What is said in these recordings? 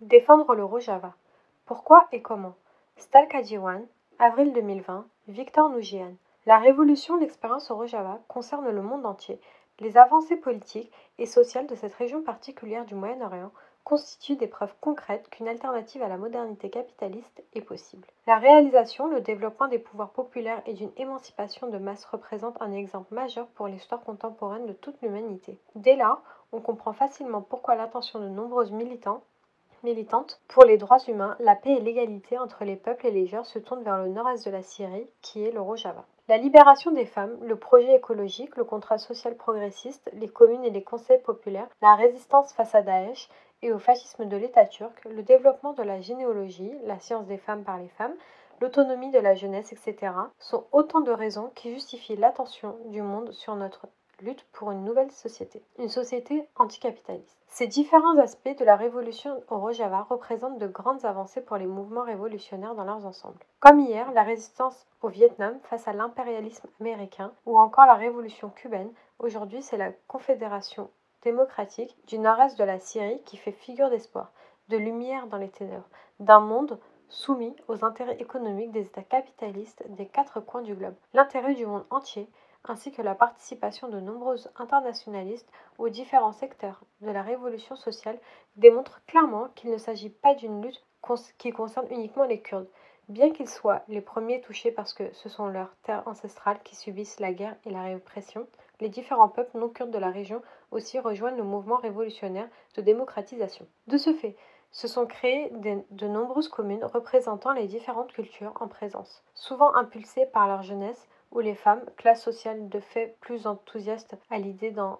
Défendre le Rojava. Pourquoi et comment? Stalka Diwan, avril 2020, Victor Noujian. La révolution l'expérience au Rojava concerne le monde entier. Les avancées politiques et sociales de cette région particulière du Moyen-Orient constituent des preuves concrètes qu'une alternative à la modernité capitaliste est possible. La réalisation, le développement des pouvoirs populaires et d'une émancipation de masse représente un exemple majeur pour l'histoire contemporaine de toute l'humanité. Dès là, on comprend facilement pourquoi l'attention de nombreux militants militante pour les droits humains, la paix et l'égalité entre les peuples et les genres se tournent vers le nord-est de la Syrie, qui est le Rojava. La libération des femmes, le projet écologique, le contrat social progressiste, les communes et les conseils populaires, la résistance face à Daesh et au fascisme de l'État turc, le développement de la généalogie, la science des femmes par les femmes, l'autonomie de la jeunesse, etc., sont autant de raisons qui justifient l'attention du monde sur notre lutte pour une nouvelle société, une société anticapitaliste. Ces différents aspects de la révolution au Rojava représentent de grandes avancées pour les mouvements révolutionnaires dans leurs ensembles. Comme hier, la résistance au Vietnam face à l'impérialisme américain ou encore la révolution cubaine, aujourd'hui c'est la Confédération démocratique du nord-est de la Syrie qui fait figure d'espoir, de lumière dans les ténèbres, d'un monde soumis aux intérêts économiques des États capitalistes des quatre coins du globe. L'intérêt du monde entier ainsi que la participation de nombreux internationalistes aux différents secteurs de la révolution sociale démontrent clairement qu'il ne s'agit pas d'une lutte qui concerne uniquement les Kurdes, bien qu'ils soient les premiers touchés parce que ce sont leurs terres ancestrales qui subissent la guerre et la répression, les différents peuples non kurdes de la région aussi rejoignent le mouvement révolutionnaire de démocratisation. De ce fait, se sont créées de nombreuses communes représentant les différentes cultures en présence, souvent impulsées par leur jeunesse où les femmes, classe sociale de fait plus enthousiastes à l'idée d'un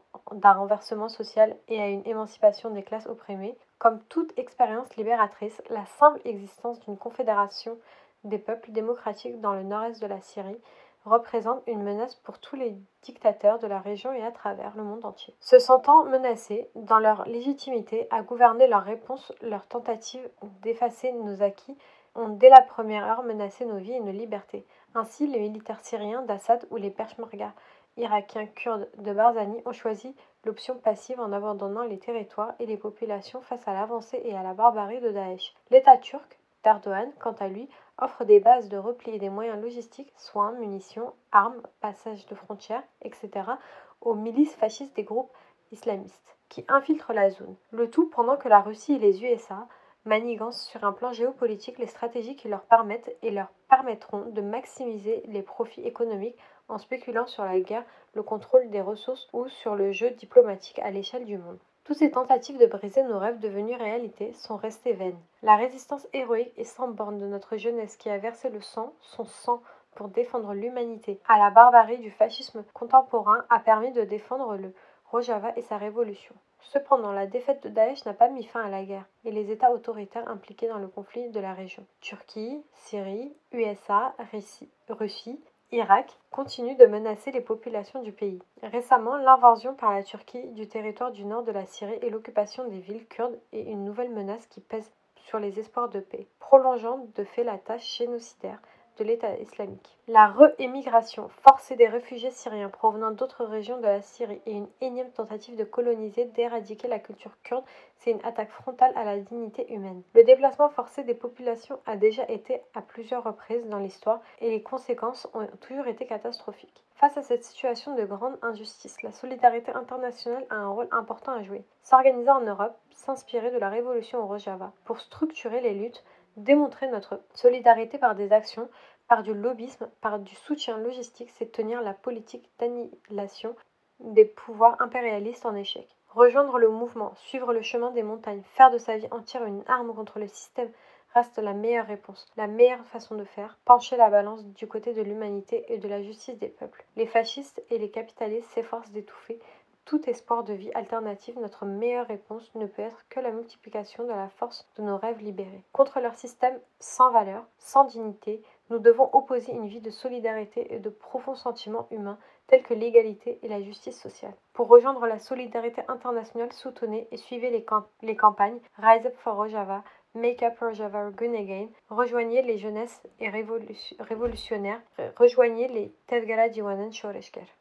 renversement social et à une émancipation des classes opprimées, comme toute expérience libératrice, la simple existence d'une confédération des peuples démocratiques dans le nord-est de la Syrie représente une menace pour tous les dictateurs de la région et à travers le monde entier. Se sentant menacés dans leur légitimité à gouverner leur réponse, leur tentative d'effacer nos acquis ont dès la première heure menacé nos vies et nos libertés. Ainsi, les militaires syriens d'Assad ou les Peshmerga irakiens kurdes de Barzani ont choisi l'option passive en abandonnant les territoires et les populations face à l'avancée et à la barbarie de Daesh. L'État turc d'Erdogan, quant à lui, offre des bases de repli et des moyens logistiques, soins, munitions, armes, passages de frontières, etc., aux milices fascistes des groupes islamistes qui infiltrent la zone. Le tout pendant que la Russie et les USA manigancent sur un plan géopolitique les stratégies qui leur permettent et leur permettront de maximiser les profits économiques en spéculant sur la guerre, le contrôle des ressources ou sur le jeu diplomatique à l'échelle du monde. Toutes ces tentatives de briser nos rêves devenus réalité sont restées vaines. La résistance héroïque et sans borne de notre jeunesse qui a versé le sang, son sang, pour défendre l'humanité à la barbarie du fascisme contemporain a permis de défendre le Rojava et sa révolution. Cependant, la défaite de Daesh n'a pas mis fin à la guerre et les États autoritaires impliqués dans le conflit de la région. Turquie, Syrie, USA, Russie, Irak continuent de menacer les populations du pays. Récemment, l'invasion par la Turquie du territoire du nord de la Syrie et l'occupation des villes kurdes est une nouvelle menace qui pèse sur les espoirs de paix, prolongeant de fait la tâche génocidaire l'État islamique. La re-émigration forcée des réfugiés syriens provenant d'autres régions de la Syrie et une énième tentative de coloniser, d'éradiquer la culture kurde, c'est une attaque frontale à la dignité humaine. Le déplacement forcé des populations a déjà été à plusieurs reprises dans l'histoire et les conséquences ont toujours été catastrophiques. Face à cette situation de grande injustice, la solidarité internationale a un rôle important à jouer. S'organiser en Europe, s'inspirer de la révolution au Rojava pour structurer les luttes Démontrer notre solidarité par des actions, par du lobbyisme, par du soutien logistique, c'est tenir la politique d'annihilation des pouvoirs impérialistes en échec. Rejoindre le mouvement, suivre le chemin des montagnes, faire de sa vie entière une arme contre le système reste la meilleure réponse, la meilleure façon de faire, pencher la balance du côté de l'humanité et de la justice des peuples. Les fascistes et les capitalistes s'efforcent d'étouffer tout espoir de vie alternative, notre meilleure réponse ne peut être que la multiplication de la force de nos rêves libérés. Contre leur système sans valeur, sans dignité, nous devons opposer une vie de solidarité et de profonds sentiments humains tels que l'égalité et la justice sociale. Pour rejoindre la solidarité internationale, soutenez et suivez les, campagnes Rise Up for Rojava, Make Up Rojava Gun Again, rejoignez les jeunesses et révolutionnaires, rejoignez les Tezgara Diwanan Shoreshker.